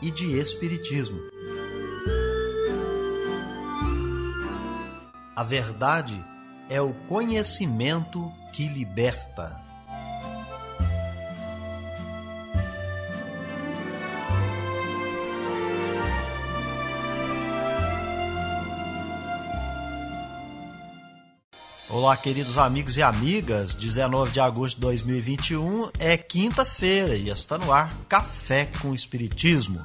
e de espiritismo. A verdade é o conhecimento que liberta. Olá, queridos amigos e amigas. 19 de agosto de 2021 é quinta-feira e está no ar Café com Espiritismo.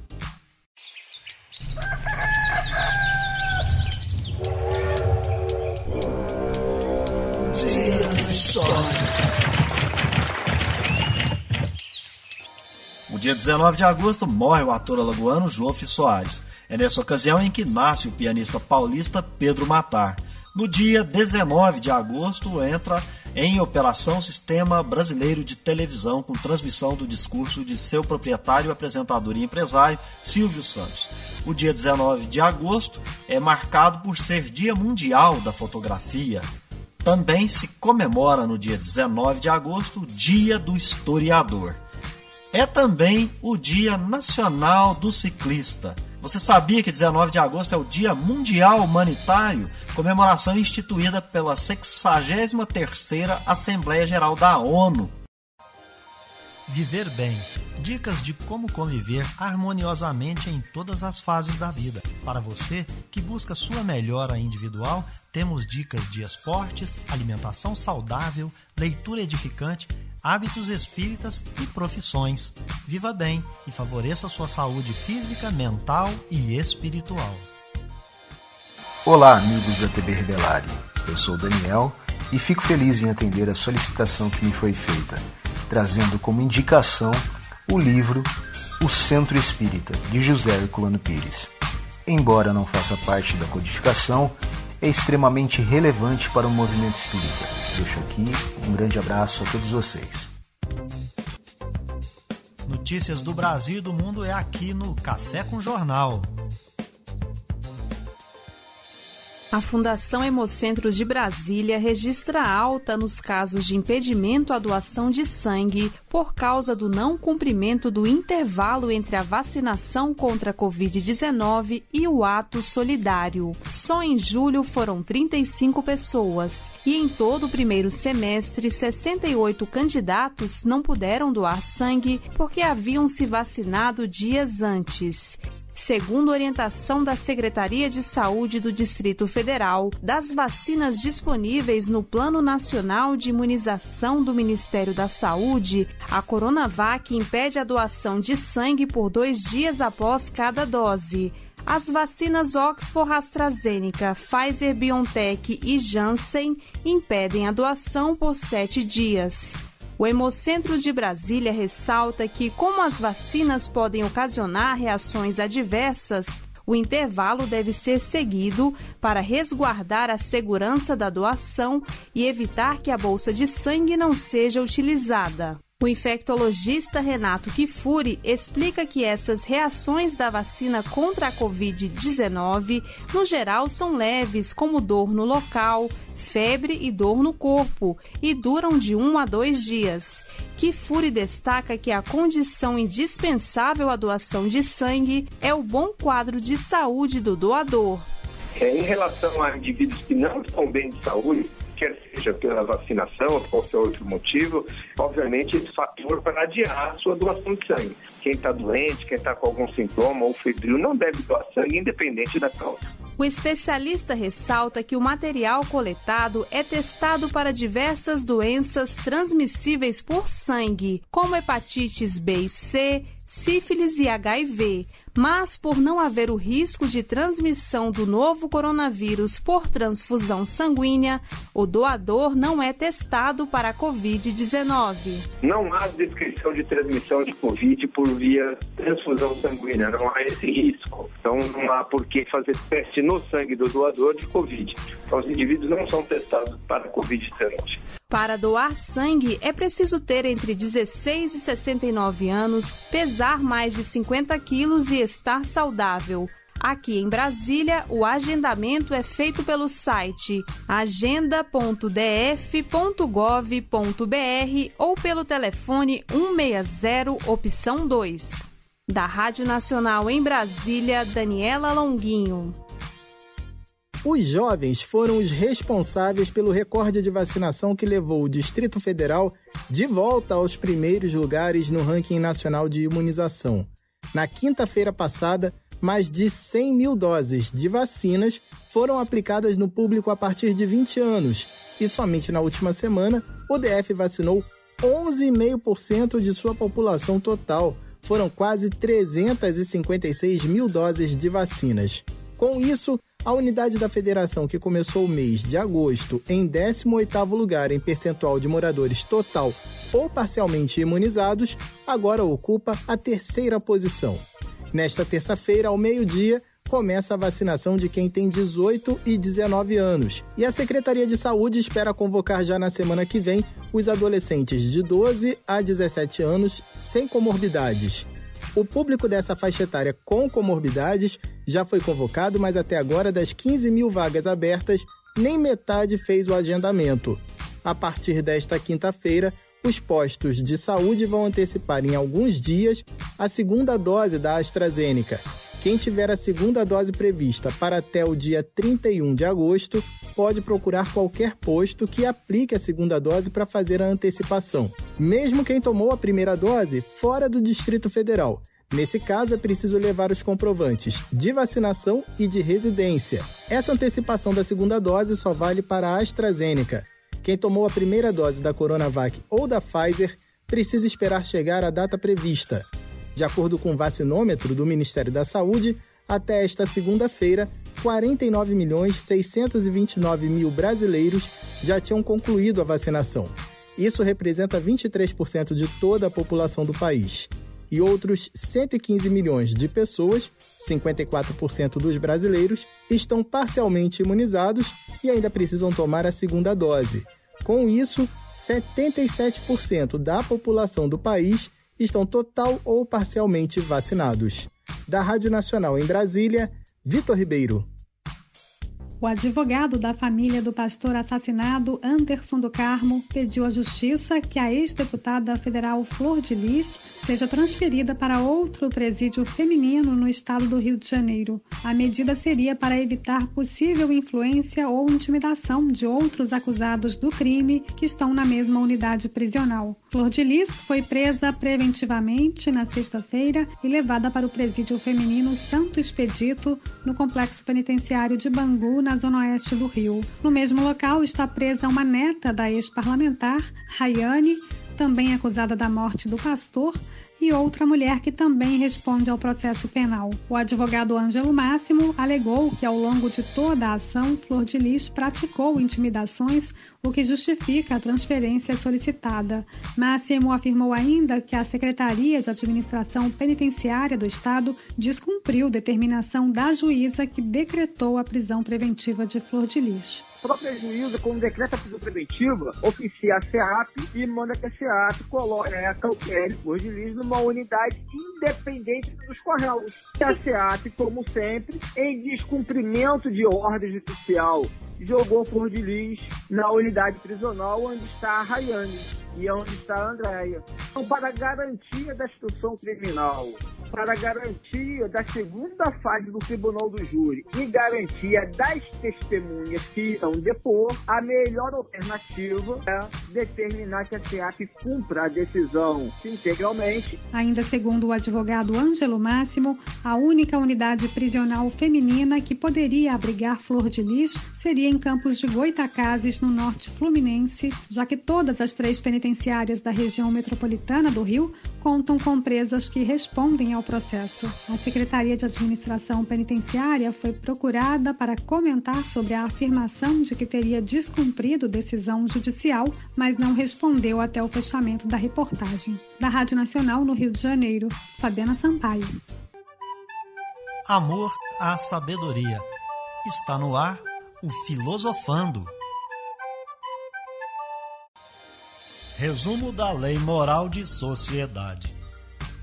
Dia 19 de agosto morre o ator alagoano Jofe Soares. É nessa ocasião em que nasce o pianista paulista Pedro Matar. No dia 19 de agosto entra em operação o Sistema Brasileiro de Televisão com transmissão do discurso de seu proprietário, apresentador e empresário Silvio Santos. O dia 19 de agosto é marcado por ser Dia Mundial da Fotografia. Também se comemora no dia 19 de agosto o Dia do Historiador. É também o Dia Nacional do Ciclista. Você sabia que 19 de agosto é o Dia Mundial Humanitário, comemoração instituída pela 63ª Assembleia Geral da ONU? Viver bem. Dicas de como conviver harmoniosamente em todas as fases da vida. Para você que busca sua melhora individual, temos dicas de esportes, alimentação saudável, leitura edificante, hábitos espíritas e profissões. Viva bem e favoreça sua saúde física, mental e espiritual. Olá, amigos da TV Rebelari. Eu sou o Daniel e fico feliz em atender a solicitação que me foi feita, trazendo como indicação o livro O Centro Espírita, de José Herculano Pires. Embora não faça parte da codificação, é extremamente relevante para o movimento espírita. Deixo aqui um grande abraço a todos vocês. Notícias do Brasil e do mundo é aqui no Café com Jornal. A Fundação Hemocentros de Brasília registra alta nos casos de impedimento à doação de sangue por causa do não cumprimento do intervalo entre a vacinação contra a Covid-19 e o ato solidário. Só em julho foram 35 pessoas e em todo o primeiro semestre, 68 candidatos não puderam doar sangue porque haviam se vacinado dias antes segundo orientação da Secretaria de Saúde do Distrito Federal, das vacinas disponíveis no Plano Nacional de Imunização do Ministério da Saúde, a Coronavac impede a doação de sangue por dois dias após cada dose. As vacinas Oxford AstraZeneca, Pfizer BioNTech e Janssen impedem a doação por sete dias. O Hemocentro de Brasília ressalta que, como as vacinas podem ocasionar reações adversas, o intervalo deve ser seguido para resguardar a segurança da doação e evitar que a bolsa de sangue não seja utilizada. O infectologista Renato Kifuri explica que essas reações da vacina contra a Covid-19, no geral, são leves, como dor no local, febre e dor no corpo, e duram de um a dois dias. Kifuri destaca que a condição indispensável à doação de sangue é o bom quadro de saúde do doador. É, em relação a indivíduos que não estão bem de saúde, quer seja pela vacinação ou por qualquer outro motivo, obviamente esse fator para adiar a sua doação de sangue. Quem está doente, quem está com algum sintoma ou febril não deve doar sangue, independente da causa. O especialista ressalta que o material coletado é testado para diversas doenças transmissíveis por sangue, como hepatites B e C, sífilis e HIV, mas por não haver o risco de transmissão do novo coronavírus por transfusão sanguínea, o doador não é testado para a Covid-19. Não há descrição de transmissão de Covid por via transfusão sanguínea, não há esse risco. Então não há por que fazer teste no sangue do doador de Covid. Então os indivíduos não são testados para Covid-19. Para doar sangue, é preciso ter entre 16 e 69 anos, pesar mais de 50 quilos e estar saudável. Aqui em Brasília, o agendamento é feito pelo site agenda.df.gov.br ou pelo telefone 160 opção 2. Da Rádio Nacional em Brasília, Daniela Longuinho. Os jovens foram os responsáveis pelo recorde de vacinação que levou o Distrito Federal de volta aos primeiros lugares no ranking nacional de imunização. Na quinta-feira passada, mais de 100 mil doses de vacinas foram aplicadas no público a partir de 20 anos, e somente na última semana, o DF vacinou 11,5% de sua população total. Foram quase 356 mil doses de vacinas. Com isso, a unidade da federação que começou o mês de agosto em 18º lugar em percentual de moradores total ou parcialmente imunizados, agora ocupa a terceira posição. Nesta terça-feira, ao meio-dia, começa a vacinação de quem tem 18 e 19 anos. E a Secretaria de Saúde espera convocar já na semana que vem os adolescentes de 12 a 17 anos sem comorbidades. O público dessa faixa etária com comorbidades já foi convocado, mas até agora, das 15 mil vagas abertas, nem metade fez o agendamento. A partir desta quinta-feira, os postos de saúde vão antecipar em alguns dias a segunda dose da AstraZeneca. Quem tiver a segunda dose prevista para até o dia 31 de agosto pode procurar qualquer posto que aplique a segunda dose para fazer a antecipação, mesmo quem tomou a primeira dose fora do Distrito Federal. Nesse caso, é preciso levar os comprovantes de vacinação e de residência. Essa antecipação da segunda dose só vale para a AstraZeneca. Quem tomou a primeira dose da Coronavac ou da Pfizer precisa esperar chegar a data prevista. De acordo com o vacinômetro do Ministério da Saúde, até esta segunda-feira, 49 milhões 629 mil brasileiros já tinham concluído a vacinação. Isso representa 23% de toda a população do país. E outros 115 milhões de pessoas, 54% dos brasileiros, estão parcialmente imunizados e ainda precisam tomar a segunda dose. Com isso, 77% da população do país estão total ou parcialmente vacinados. Da Rádio Nacional em Brasília, Vitor Ribeiro. O advogado da família do pastor assassinado, Anderson do Carmo, pediu à Justiça que a ex-deputada federal Flor de Lis seja transferida para outro presídio feminino no estado do Rio de Janeiro. A medida seria para evitar possível influência ou intimidação de outros acusados do crime que estão na mesma unidade prisional. Flor de Lis foi presa preventivamente na sexta-feira e levada para o presídio feminino Santo Expedito, no complexo penitenciário de Bangu, na na zona oeste do Rio. No mesmo local está presa uma neta da ex-parlamentar, Rayane, também acusada da morte do pastor, e outra mulher que também responde ao processo penal. O advogado Ângelo Máximo alegou que ao longo de toda a ação, Flor de Lis praticou intimidações, o que justifica a transferência solicitada. Máximo afirmou ainda que a Secretaria de Administração Penitenciária do Estado descumpriu determinação da juíza que decretou a prisão preventiva de Flor de Lis. A própria juíza, como decreta a prisão preventiva, oficia a SEAP e manda que a SEAP coloque a Calquere Flor de Lis numa unidade independente dos Correios. A SEAP, como sempre, em descumprimento de ordem judicial, jogou Flor de Lis na unidade prisional onde está a Rayane e onde está a Andréia. Então, para garantia da instrução criminal para garantia da segunda fase do Tribunal do Júri e garantia das testemunhas que irão depor, a melhor alternativa é determinar que a SEAP cumpra a decisão integralmente. Ainda segundo o advogado Ângelo Máximo, a única unidade prisional feminina que poderia abrigar Flor de Lis seria em Campos de Goitacazes, no norte fluminense, já que todas as três penitenciárias da região metropolitana do Rio contam com presas que respondem ao processo. A Secretaria de Administração Penitenciária foi procurada para comentar sobre a afirmação de que teria descumprido decisão judicial, mas não respondeu até o fechamento da reportagem. Da Rádio Nacional no Rio de Janeiro, Fabiana Sampaio. Amor à sabedoria. Está no ar o Filosofando. Resumo da Lei Moral de Sociedade.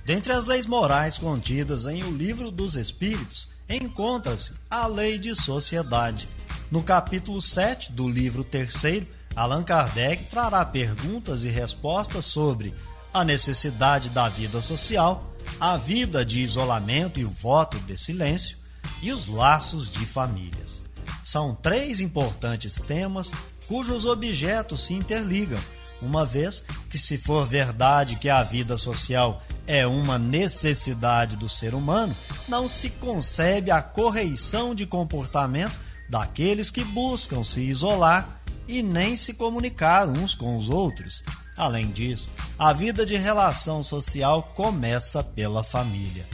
Dentre as leis morais contidas em O Livro dos Espíritos, encontra-se a Lei de Sociedade. No capítulo 7 do livro 3, Allan Kardec trará perguntas e respostas sobre a necessidade da vida social, a vida de isolamento e o voto de silêncio, e os laços de famílias. São três importantes temas cujos objetos se interligam, uma vez que, se for verdade que a vida social é uma necessidade do ser humano, não se concebe a correição de comportamento daqueles que buscam se isolar e nem se comunicar uns com os outros. Além disso, a vida de relação social começa pela família.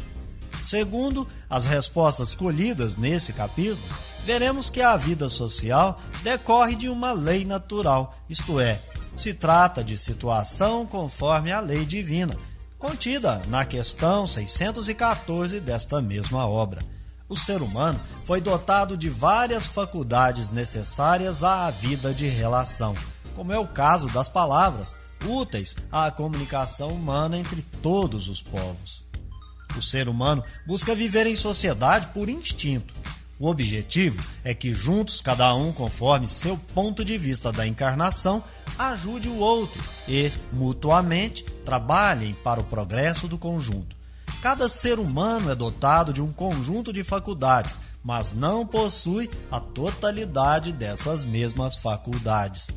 Segundo as respostas colhidas nesse capítulo, veremos que a vida social decorre de uma lei natural, isto é, se trata de situação conforme a lei divina, contida na questão 614 desta mesma obra. O ser humano foi dotado de várias faculdades necessárias à vida de relação, como é o caso das palavras, úteis à comunicação humana entre todos os povos. O ser humano busca viver em sociedade por instinto. O objetivo é que juntos, cada um conforme seu ponto de vista da encarnação, ajude o outro e, mutuamente, trabalhem para o progresso do conjunto. Cada ser humano é dotado de um conjunto de faculdades, mas não possui a totalidade dessas mesmas faculdades.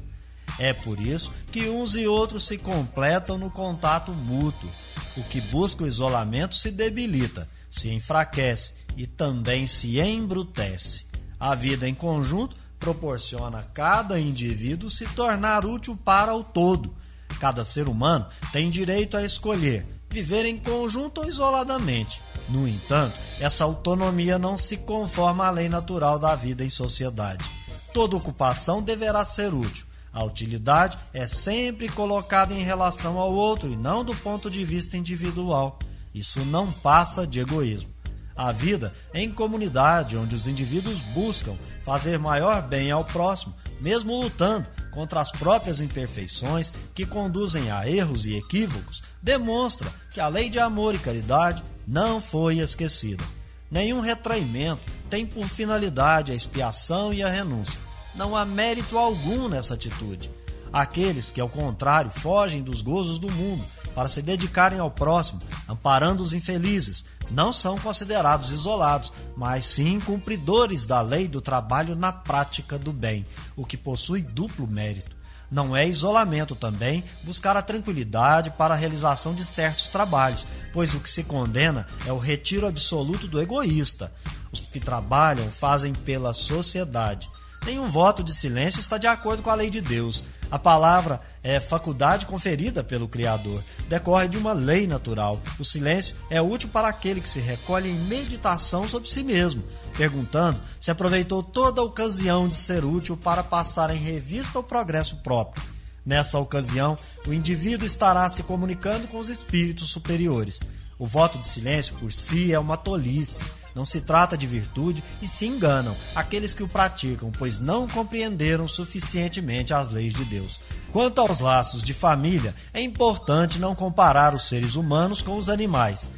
É por isso que uns e outros se completam no contato mútuo. O que busca o isolamento se debilita, se enfraquece e também se embrutece. A vida em conjunto proporciona a cada indivíduo se tornar útil para o todo. Cada ser humano tem direito a escolher viver em conjunto ou isoladamente. No entanto, essa autonomia não se conforma à lei natural da vida em sociedade. Toda ocupação deverá ser útil, a utilidade é sempre colocada em relação ao outro e não do ponto de vista individual. Isso não passa de egoísmo. A vida em comunidade, onde os indivíduos buscam fazer maior bem ao próximo, mesmo lutando contra as próprias imperfeições que conduzem a erros e equívocos, demonstra que a lei de amor e caridade não foi esquecida. Nenhum retraimento tem por finalidade a expiação e a renúncia não há mérito algum nessa atitude. Aqueles que, ao contrário, fogem dos gozos do mundo para se dedicarem ao próximo, amparando os infelizes, não são considerados isolados, mas sim cumpridores da lei do trabalho na prática do bem, o que possui duplo mérito. Não é isolamento também buscar a tranquilidade para a realização de certos trabalhos, pois o que se condena é o retiro absoluto do egoísta. Os que trabalham fazem pela sociedade Nenhum voto de silêncio está de acordo com a lei de Deus. A palavra é faculdade conferida pelo Criador, decorre de uma lei natural. O silêncio é útil para aquele que se recolhe em meditação sobre si mesmo, perguntando se aproveitou toda a ocasião de ser útil para passar em revista o progresso próprio. Nessa ocasião, o indivíduo estará se comunicando com os espíritos superiores. O voto de silêncio por si é uma tolice. Não se trata de virtude e se enganam aqueles que o praticam, pois não compreenderam suficientemente as leis de Deus. Quanto aos laços de família, é importante não comparar os seres humanos com os animais.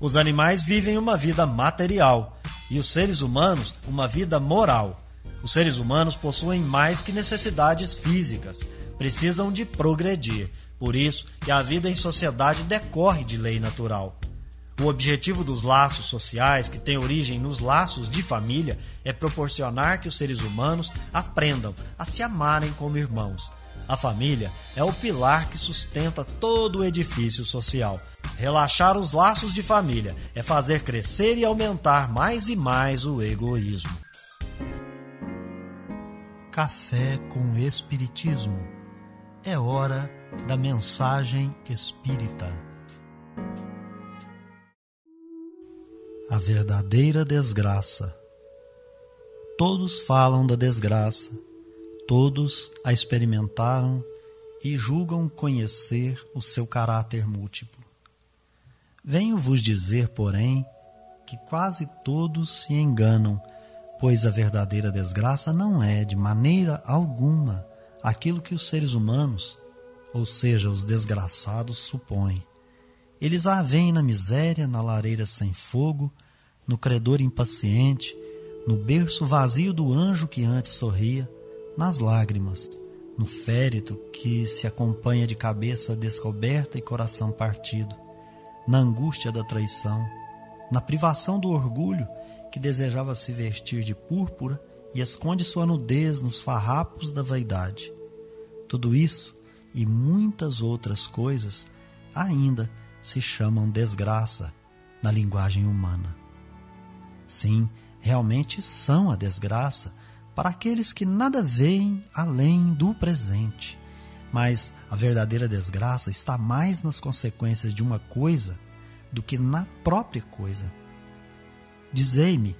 Os animais vivem uma vida material e os seres humanos uma vida moral. Os seres humanos possuem mais que necessidades físicas, precisam de progredir. Por isso que a vida em sociedade decorre de lei natural. O objetivo dos laços sociais, que tem origem nos laços de família, é proporcionar que os seres humanos aprendam a se amarem como irmãos. A família é o pilar que sustenta todo o edifício social. Relaxar os laços de família é fazer crescer e aumentar mais e mais o egoísmo. Café com Espiritismo. É hora da mensagem espírita. A verdadeira desgraça. Todos falam da desgraça, todos a experimentaram e julgam conhecer o seu caráter múltiplo. Venho vos dizer, porém, que quase todos se enganam pois a verdadeira desgraça não é, de maneira alguma, aquilo que os seres humanos, ou seja, os desgraçados, supõem. Eles a veem na miséria, na lareira sem fogo, no credor impaciente, no berço vazio do anjo que antes sorria, nas lágrimas, no férito que se acompanha de cabeça descoberta e coração partido, na angústia da traição, na privação do orgulho que desejava se vestir de púrpura e esconde sua nudez nos farrapos da vaidade. Tudo isso e muitas outras coisas ainda se chamam desgraça na linguagem humana. Sim, realmente são a desgraça para aqueles que nada veem além do presente. Mas a verdadeira desgraça está mais nas consequências de uma coisa do que na própria coisa. Dizei-me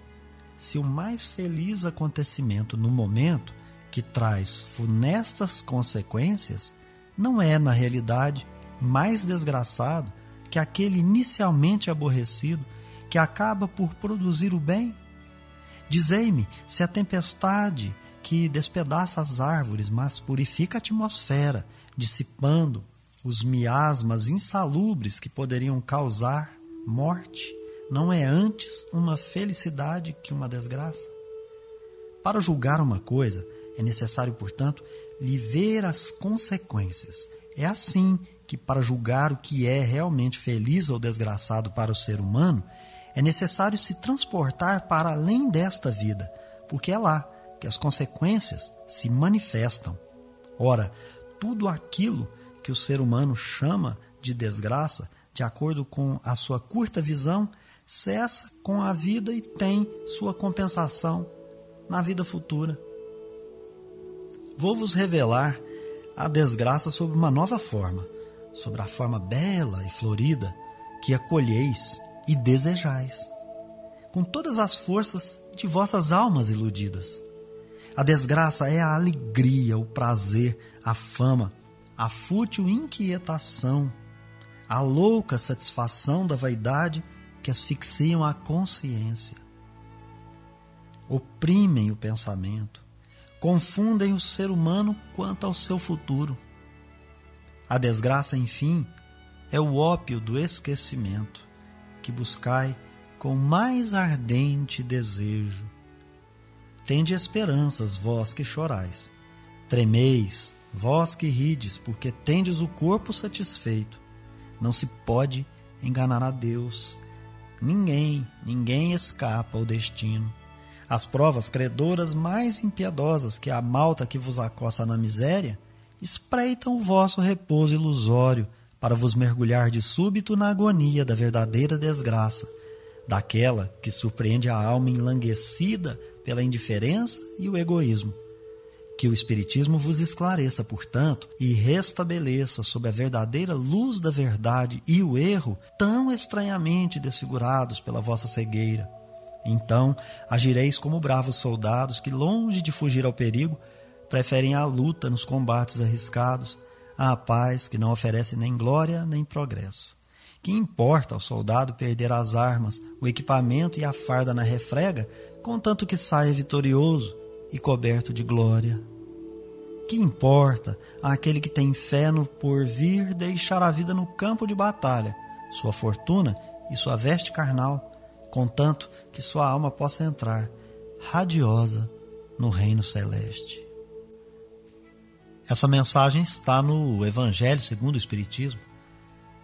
se o mais feliz acontecimento no momento que traz funestas consequências não é, na realidade, mais desgraçado que aquele inicialmente aborrecido que acaba por produzir o bem? Dizei-me se a tempestade que despedaça as árvores, mas purifica a atmosfera, dissipando os miasmas insalubres que poderiam causar morte, não é antes uma felicidade que uma desgraça? Para julgar uma coisa, é necessário, portanto, lhe ver as consequências. É assim que, para julgar o que é realmente feliz ou desgraçado para o ser humano, é necessário se transportar para além desta vida, porque é lá que as consequências se manifestam. Ora, tudo aquilo que o ser humano chama de desgraça, de acordo com a sua curta visão, cessa com a vida e tem sua compensação na vida futura. Vou vos revelar a desgraça sob uma nova forma, sobre a forma bela e florida que acolheis e desejais, com todas as forças de vossas almas iludidas. A desgraça é a alegria, o prazer, a fama, a fútil inquietação, a louca satisfação da vaidade que asfixiam a consciência, oprimem o pensamento, confundem o ser humano quanto ao seu futuro. A desgraça, enfim, é o ópio do esquecimento que buscai com mais ardente desejo. Tende esperanças, vós que chorais. Tremeis, vós que rides, porque tendes o corpo satisfeito. Não se pode enganar a Deus, Ninguém, ninguém escapa ao destino. As provas credoras mais impiedosas que a malta que vos acossa na miséria espreitam o vosso repouso ilusório para vos mergulhar de súbito na agonia da verdadeira desgraça, daquela que surpreende a alma enlanguecida pela indiferença e o egoísmo. Que o Espiritismo vos esclareça, portanto, e restabeleça sob a verdadeira luz da verdade e o erro tão estranhamente desfigurados pela vossa cegueira. Então agireis como bravos soldados que, longe de fugir ao perigo, preferem a luta nos combates arriscados, à paz que não oferece nem glória nem progresso. Que importa ao soldado perder as armas, o equipamento e a farda na refrega, contanto que saia vitorioso e coberto de glória. Que importa aquele que tem fé no porvir deixar a vida no campo de batalha, sua fortuna e sua veste carnal, contanto que sua alma possa entrar radiosa no reino celeste. Essa mensagem está no Evangelho segundo o Espiritismo,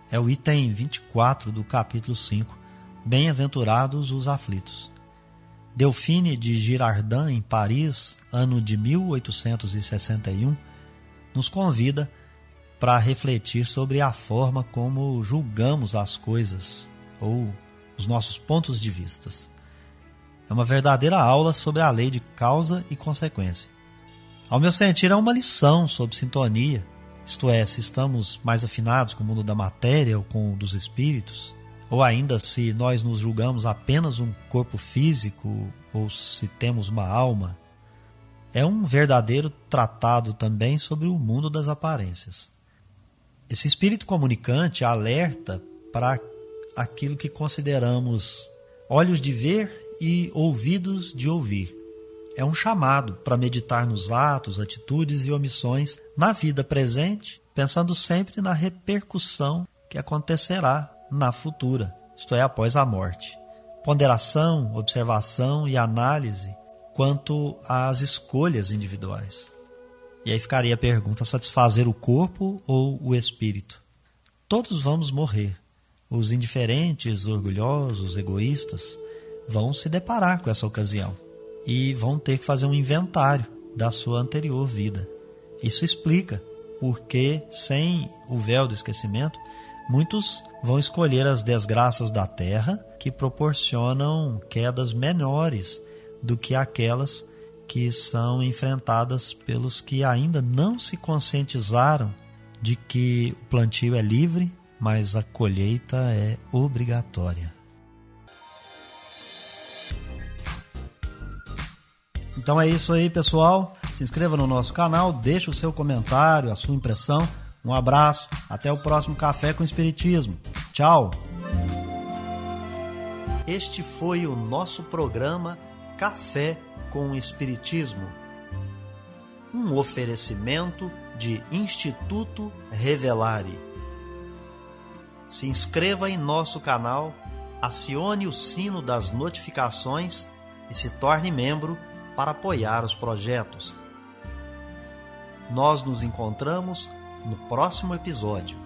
é o item 24 do capítulo 5. Bem-aventurados os aflitos. Delphine de Girardin, em Paris, ano de 1861, nos convida para refletir sobre a forma como julgamos as coisas ou os nossos pontos de vistas. É uma verdadeira aula sobre a lei de causa e consequência. Ao meu sentir, é uma lição sobre sintonia, isto é, se estamos mais afinados com o mundo da matéria ou com o dos espíritos, ou ainda se nós nos julgamos apenas um corpo físico ou se temos uma alma. É um verdadeiro tratado também sobre o mundo das aparências. Esse espírito comunicante alerta para aquilo que consideramos olhos de ver e ouvidos de ouvir. É um chamado para meditar nos atos, atitudes e omissões na vida presente, pensando sempre na repercussão que acontecerá na futura, isto é, após a morte. Ponderação, observação e análise quanto às escolhas individuais. E aí ficaria a pergunta: satisfazer o corpo ou o espírito? Todos vamos morrer. Os indiferentes, orgulhosos, egoístas vão se deparar com essa ocasião e vão ter que fazer um inventário da sua anterior vida. Isso explica porque, sem o véu do esquecimento, muitos vão escolher as desgraças da terra que proporcionam quedas menores do que aquelas que são enfrentadas pelos que ainda não se conscientizaram de que o plantio é livre, mas a colheita é obrigatória. Então é isso aí, pessoal. Se inscreva no nosso canal, deixe o seu comentário, a sua impressão. Um abraço, até o próximo Café com Espiritismo. Tchau! Este foi o nosso programa Café com Espiritismo. Um oferecimento de Instituto Revelare. Se inscreva em nosso canal, acione o sino das notificações e se torne membro para apoiar os projetos. Nós nos encontramos no próximo episódio.